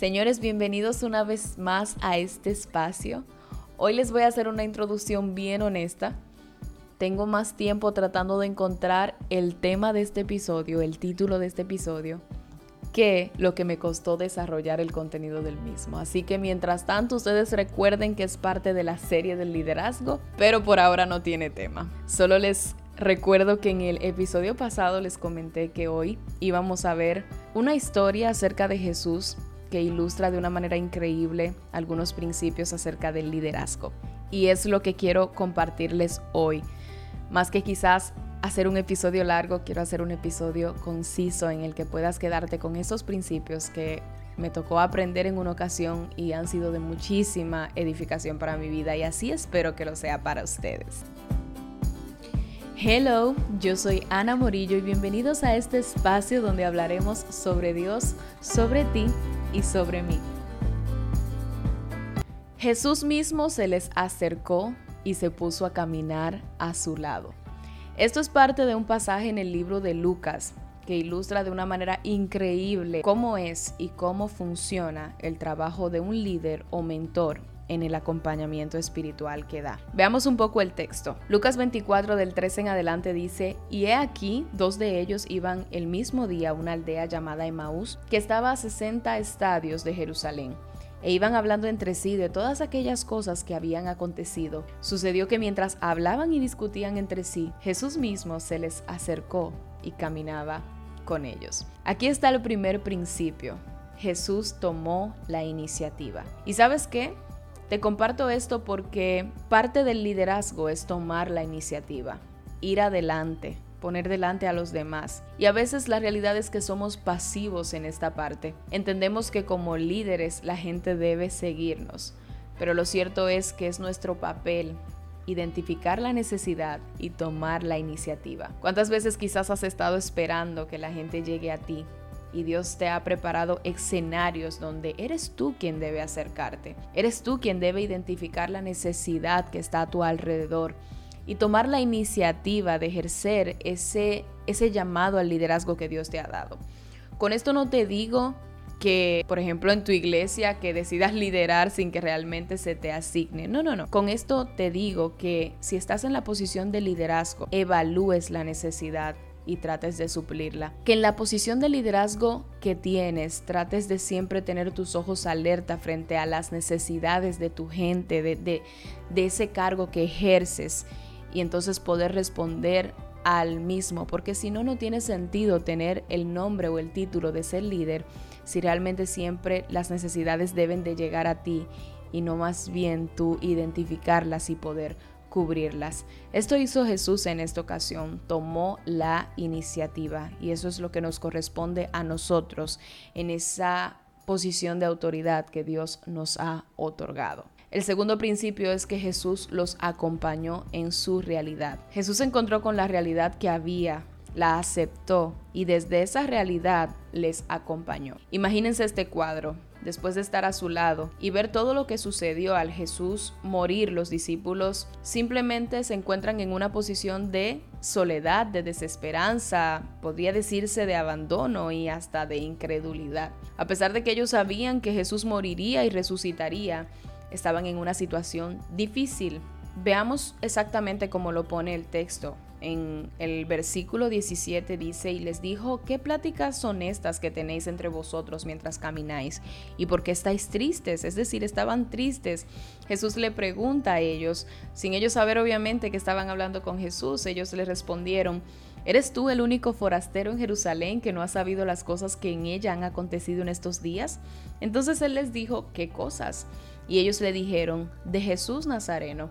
Señores, bienvenidos una vez más a este espacio. Hoy les voy a hacer una introducción bien honesta. Tengo más tiempo tratando de encontrar el tema de este episodio, el título de este episodio, que lo que me costó desarrollar el contenido del mismo. Así que mientras tanto ustedes recuerden que es parte de la serie del liderazgo, pero por ahora no tiene tema. Solo les recuerdo que en el episodio pasado les comenté que hoy íbamos a ver una historia acerca de Jesús que ilustra de una manera increíble algunos principios acerca del liderazgo. Y es lo que quiero compartirles hoy. Más que quizás hacer un episodio largo, quiero hacer un episodio conciso en el que puedas quedarte con esos principios que me tocó aprender en una ocasión y han sido de muchísima edificación para mi vida y así espero que lo sea para ustedes. Hello, yo soy Ana Morillo y bienvenidos a este espacio donde hablaremos sobre Dios, sobre ti y sobre mí. Jesús mismo se les acercó y se puso a caminar a su lado. Esto es parte de un pasaje en el libro de Lucas que ilustra de una manera increíble cómo es y cómo funciona el trabajo de un líder o mentor en el acompañamiento espiritual que da. Veamos un poco el texto. Lucas 24 del 13 en adelante dice, y he aquí, dos de ellos iban el mismo día a una aldea llamada Emaús, que estaba a 60 estadios de Jerusalén e iban hablando entre sí de todas aquellas cosas que habían acontecido. Sucedió que mientras hablaban y discutían entre sí, Jesús mismo se les acercó y caminaba con ellos. Aquí está el primer principio. Jesús tomó la iniciativa. ¿Y sabes qué? Te comparto esto porque parte del liderazgo es tomar la iniciativa, ir adelante, poner delante a los demás. Y a veces la realidad es que somos pasivos en esta parte. Entendemos que como líderes la gente debe seguirnos, pero lo cierto es que es nuestro papel identificar la necesidad y tomar la iniciativa. ¿Cuántas veces quizás has estado esperando que la gente llegue a ti y Dios te ha preparado escenarios donde eres tú quien debe acercarte. Eres tú quien debe identificar la necesidad que está a tu alrededor y tomar la iniciativa de ejercer ese, ese llamado al liderazgo que Dios te ha dado. Con esto no te digo que, por ejemplo, en tu iglesia, que decidas liderar sin que realmente se te asigne. No, no, no. Con esto te digo que si estás en la posición de liderazgo, evalúes la necesidad y trates de suplirla. Que en la posición de liderazgo que tienes, trates de siempre tener tus ojos alerta frente a las necesidades de tu gente, de, de, ese cargo que ejerces y entonces poder responder al mismo, porque si no, no tiene sentido tener el nombre o el título de ser líder si realmente siempre las necesidades deben de llegar a ti y no más bien tú identificarlas y poder cubrirlas. Esto hizo Jesús en esta ocasión, tomó la iniciativa y eso es lo que nos corresponde a nosotros en esa posición de autoridad que Dios nos ha otorgado. El segundo principio es que Jesús los acompañó en su realidad. Jesús se encontró con la realidad que había, la aceptó y desde esa realidad les acompañó. Imagínense este cuadro después de estar a su lado y ver todo lo que sucedió al Jesús morir, los discípulos simplemente se encuentran en una posición de soledad, de desesperanza, podría decirse de abandono y hasta de incredulidad. A pesar de que ellos sabían que Jesús moriría y resucitaría, estaban en una situación difícil. Veamos exactamente cómo lo pone el texto. En el versículo 17 dice, y les dijo, ¿qué pláticas son estas que tenéis entre vosotros mientras camináis? ¿Y por qué estáis tristes? Es decir, estaban tristes. Jesús le pregunta a ellos, sin ellos saber obviamente que estaban hablando con Jesús, ellos le respondieron, ¿Eres tú el único forastero en Jerusalén que no ha sabido las cosas que en ella han acontecido en estos días? Entonces él les dijo, ¿qué cosas? Y ellos le dijeron, de Jesús Nazareno,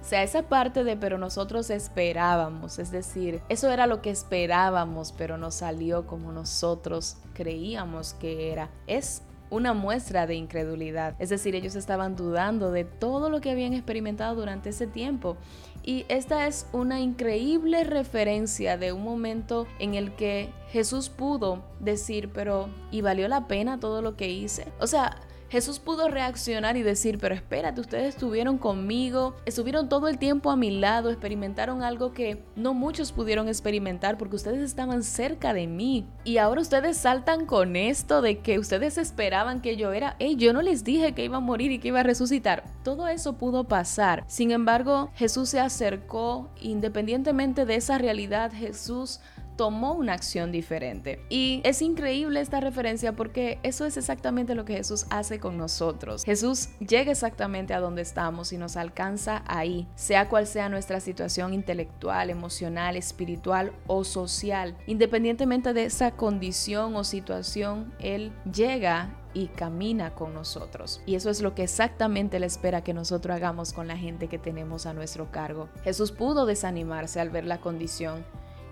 O sea, esa parte de pero nosotros esperábamos, es decir, eso era lo que esperábamos, pero no salió como nosotros creíamos que era. Es una muestra de incredulidad. Es decir, ellos estaban dudando de todo lo que habían experimentado durante ese tiempo. Y esta es una increíble referencia de un momento en el que Jesús pudo decir, pero ¿y valió la pena todo lo que hice? O sea, Jesús pudo reaccionar y decir, pero espérate, ustedes estuvieron conmigo, estuvieron todo el tiempo a mi lado, experimentaron algo que no muchos pudieron experimentar porque ustedes estaban cerca de mí. Y ahora ustedes saltan con esto de que ustedes esperaban que yo era, hey, yo no les dije que iba a morir y que iba a resucitar. Todo eso pudo pasar. Sin embargo, Jesús se acercó, independientemente de esa realidad, Jesús tomó una acción diferente. Y es increíble esta referencia porque eso es exactamente lo que Jesús hace con nosotros. Jesús llega exactamente a donde estamos y nos alcanza ahí, sea cual sea nuestra situación intelectual, emocional, espiritual o social. Independientemente de esa condición o situación, Él llega y camina con nosotros. Y eso es lo que exactamente le espera que nosotros hagamos con la gente que tenemos a nuestro cargo. Jesús pudo desanimarse al ver la condición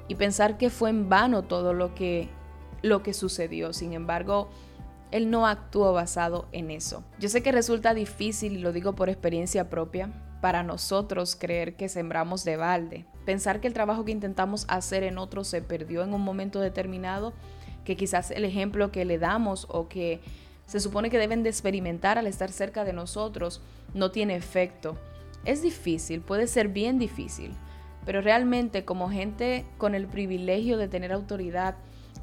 y pensar que fue en vano todo lo que, lo que sucedió. Sin embargo, él no actuó basado en eso. Yo sé que resulta difícil, y lo digo por experiencia propia, para nosotros creer que sembramos de balde. Pensar que el trabajo que intentamos hacer en otros se perdió en un momento determinado, que quizás el ejemplo que le damos o que se supone que deben de experimentar al estar cerca de nosotros no tiene efecto. Es difícil, puede ser bien difícil, pero realmente como gente con el privilegio de tener autoridad,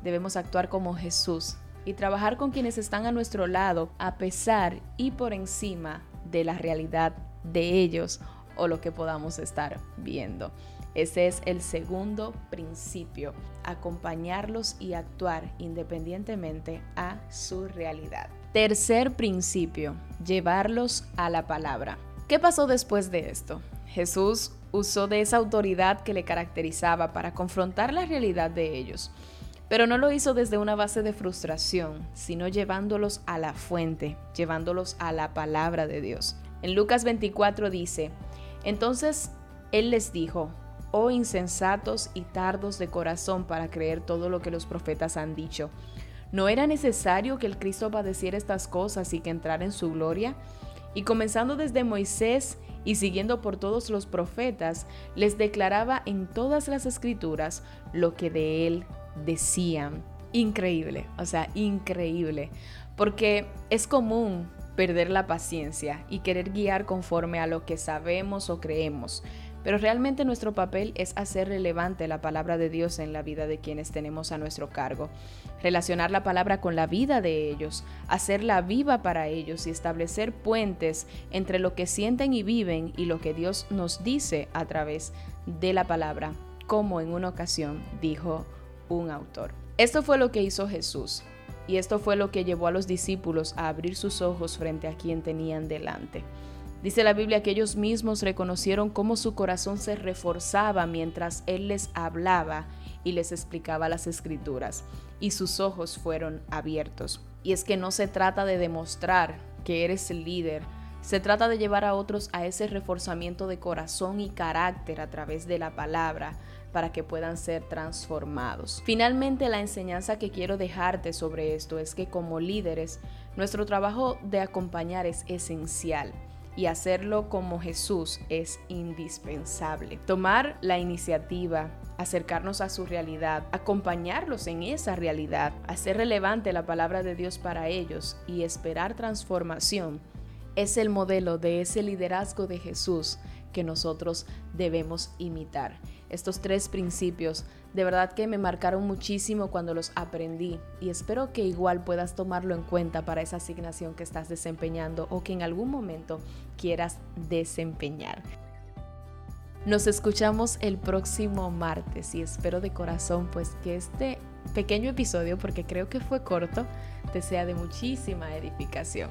debemos actuar como Jesús y trabajar con quienes están a nuestro lado a pesar y por encima de la realidad de ellos o lo que podamos estar viendo. Ese es el segundo principio, acompañarlos y actuar independientemente a su realidad. Tercer principio, llevarlos a la palabra. ¿Qué pasó después de esto? Jesús usó de esa autoridad que le caracterizaba para confrontar la realidad de ellos, pero no lo hizo desde una base de frustración, sino llevándolos a la fuente, llevándolos a la palabra de Dios. En Lucas 24 dice, entonces Él les dijo, oh insensatos y tardos de corazón para creer todo lo que los profetas han dicho. ¿No era necesario que el Cristo padeciera estas cosas y que entrara en su gloria? Y comenzando desde Moisés y siguiendo por todos los profetas, les declaraba en todas las escrituras lo que de él decían. Increíble, o sea, increíble, porque es común perder la paciencia y querer guiar conforme a lo que sabemos o creemos, pero realmente nuestro papel es hacer relevante la palabra de Dios en la vida de quienes tenemos a nuestro cargo, relacionar la palabra con la vida de ellos, hacerla viva para ellos y establecer puentes entre lo que sienten y viven y lo que Dios nos dice a través de la palabra, como en una ocasión dijo un autor. Esto fue lo que hizo Jesús. Y esto fue lo que llevó a los discípulos a abrir sus ojos frente a quien tenían delante. Dice la Biblia que ellos mismos reconocieron cómo su corazón se reforzaba mientras Él les hablaba y les explicaba las escrituras, y sus ojos fueron abiertos. Y es que no se trata de demostrar que eres el líder, se trata de llevar a otros a ese reforzamiento de corazón y carácter a través de la palabra para que puedan ser transformados. Finalmente, la enseñanza que quiero dejarte sobre esto es que como líderes, nuestro trabajo de acompañar es esencial y hacerlo como Jesús es indispensable. Tomar la iniciativa, acercarnos a su realidad, acompañarlos en esa realidad, hacer relevante la palabra de Dios para ellos y esperar transformación es el modelo de ese liderazgo de Jesús que nosotros debemos imitar. Estos tres principios de verdad que me marcaron muchísimo cuando los aprendí y espero que igual puedas tomarlo en cuenta para esa asignación que estás desempeñando o que en algún momento quieras desempeñar. Nos escuchamos el próximo martes y espero de corazón pues que este pequeño episodio, porque creo que fue corto, te sea de muchísima edificación.